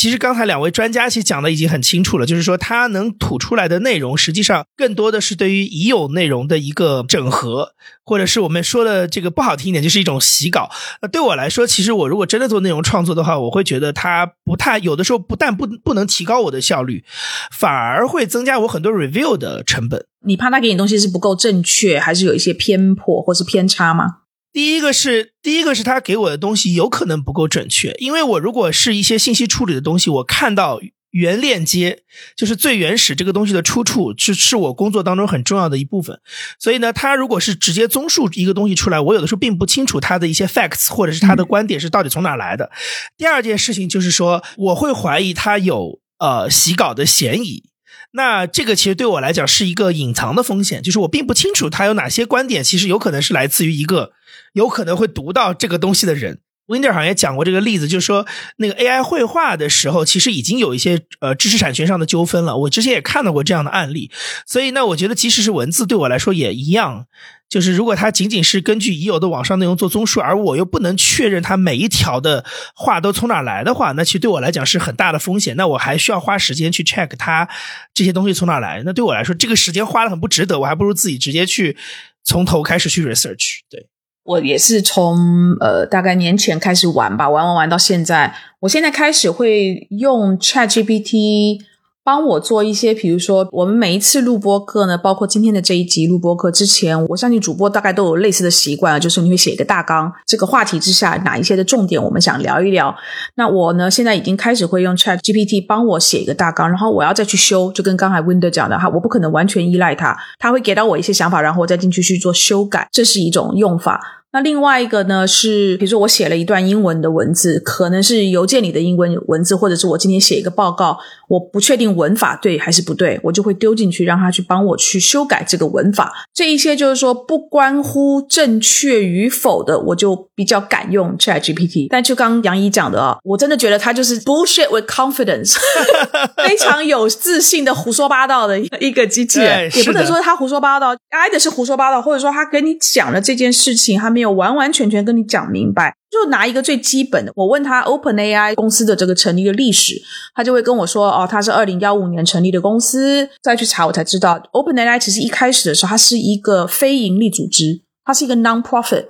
其实刚才两位专家其实讲的已经很清楚了，就是说它能吐出来的内容，实际上更多的是对于已有内容的一个整合，或者是我们说的这个不好听一点，就是一种洗稿。那对我来说，其实我如果真的做内容创作的话，我会觉得它不太有的时候不但不不能提高我的效率，反而会增加我很多 review 的成本。你怕他给你东西是不够正确，还是有一些偏颇或是偏差吗？第一个是，第一个是他给我的东西有可能不够准确，因为我如果是一些信息处理的东西，我看到原链接，就是最原始这个东西的出处，是是我工作当中很重要的一部分。所以呢，他如果是直接综述一个东西出来，我有的时候并不清楚他的一些 facts 或者是他的观点是到底从哪来的。第二件事情就是说，我会怀疑他有呃洗稿的嫌疑。那这个其实对我来讲是一个隐藏的风险，就是我并不清楚他有哪些观点，其实有可能是来自于一个有可能会读到这个东西的人。Winder 好像也讲过这个例子，就是说那个 AI 绘画的时候，其实已经有一些呃知识产权上的纠纷了。我之前也看到过这样的案例，所以呢，我觉得即使是文字，对我来说也一样。就是如果它仅仅是根据已有的网上内容做综述，而我又不能确认它每一条的话都从哪来的话，那其实对我来讲是很大的风险。那我还需要花时间去 check 它这些东西从哪来。那对我来说，这个时间花的很不值得，我还不如自己直接去从头开始去 research。对。我也是从呃大概年前开始玩吧，玩玩玩到现在。我现在开始会用 ChatGPT。帮我做一些，比如说我们每一次录播课呢，包括今天的这一集录播课之前，我相信主播大概都有类似的习惯，就是你会写一个大纲，这个话题之下哪一些的重点我们想聊一聊。那我呢，现在已经开始会用 Chat GPT 帮我写一个大纲，然后我要再去修，就跟刚才 Winder 讲的哈，我不可能完全依赖它，它会给到我一些想法，然后我再进去去做修改，这是一种用法。那另外一个呢是，比如说我写了一段英文的文字，可能是邮件里的英文文字，或者是我今天写一个报告，我不确定文法对还是不对，我就会丢进去，让他去帮我去修改这个文法。这一些就是说不关乎正确与否的，我就比较敢用 Chat GPT。但就刚杨怡讲的啊，我真的觉得他就是 bullshit with confidence，<laughs> 非常有自信的胡说八道的一个机器人，也不能说他胡说八道，挨的是胡说八道，或者说他跟你讲了这件事情，他没。没有完完全全跟你讲明白，就拿一个最基本的，我问他 Open AI 公司的这个成立的历史，他就会跟我说，哦，他是二零幺五年成立的公司。再去查，我才知道 Open AI 其实一开始的时候，它是一个非盈利组织，它是一个 non-profit。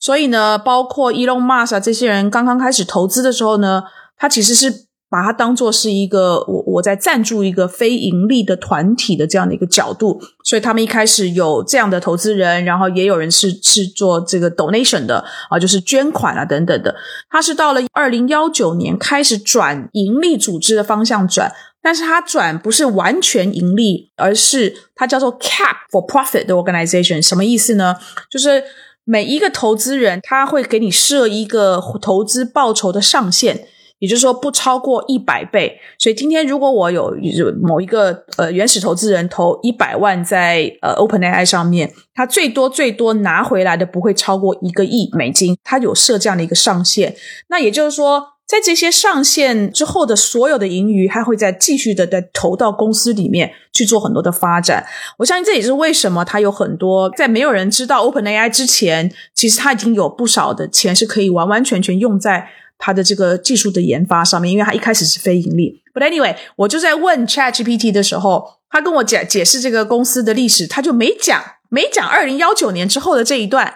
所以呢，包括 Elon Musk 啊这些人刚刚开始投资的时候呢，他其实是。把它当做是一个我我在赞助一个非盈利的团体的这样的一个角度，所以他们一开始有这样的投资人，然后也有人是是做这个 donation 的啊，就是捐款啊等等的。他是到了二零幺九年开始转盈利组织的方向转，但是他转不是完全盈利，而是它叫做 cap for profit 的 organization，什么意思呢？就是每一个投资人他会给你设一个投资报酬的上限。也就是说不超过一百倍。所以今天如果我有某一个呃原始投资人投一百万在呃 OpenAI 上面，他最多最多拿回来的不会超过一个亿美金，他有设这样的一个上限。那也就是说。在这些上线之后的所有的盈余，还会再继续的再投到公司里面去做很多的发展。我相信这也是为什么它有很多在没有人知道 OpenAI 之前，其实它已经有不少的钱是可以完完全全用在它的这个技术的研发上面，因为它一开始是非盈利。But anyway，我就在问 ChatGPT 的时候，他跟我解解释这个公司的历史，他就没讲没讲二零幺九年之后的这一段。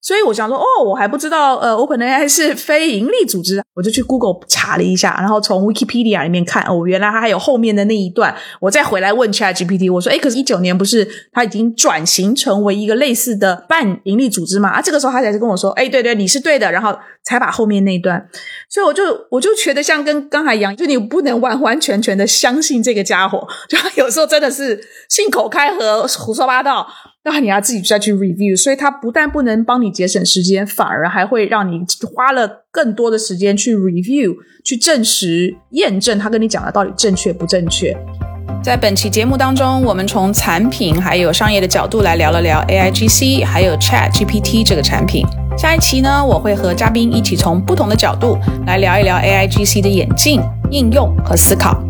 所以我想说，哦，我还不知道，呃，OpenAI 是非盈利组织，我就去 Google 查了一下，然后从 Wikipedia 里面看，哦，原来它还有后面的那一段。我再回来问 ChatGPT，我说，哎，可是一九年不是它已经转型成为一个类似的半盈利组织嘛？啊，这个时候他才是跟我说，哎，对对，你是对的，然后才把后面那一段。所以我就我就觉得像跟刚才一样，就你不能完完全全的相信这个家伙，就有时候真的是信口开河、胡说八道。那你要自己再去 review，所以它不但不能帮你节省时间，反而还会让你花了更多的时间去 review，去证实、验证他跟你讲的到底正确不正确。在本期节目当中，我们从产品还有商业的角度来聊了聊 AIGC，还有 Chat GPT 这个产品。下一期呢，我会和嘉宾一起从不同的角度来聊一聊 AIGC 的演进、应用和思考。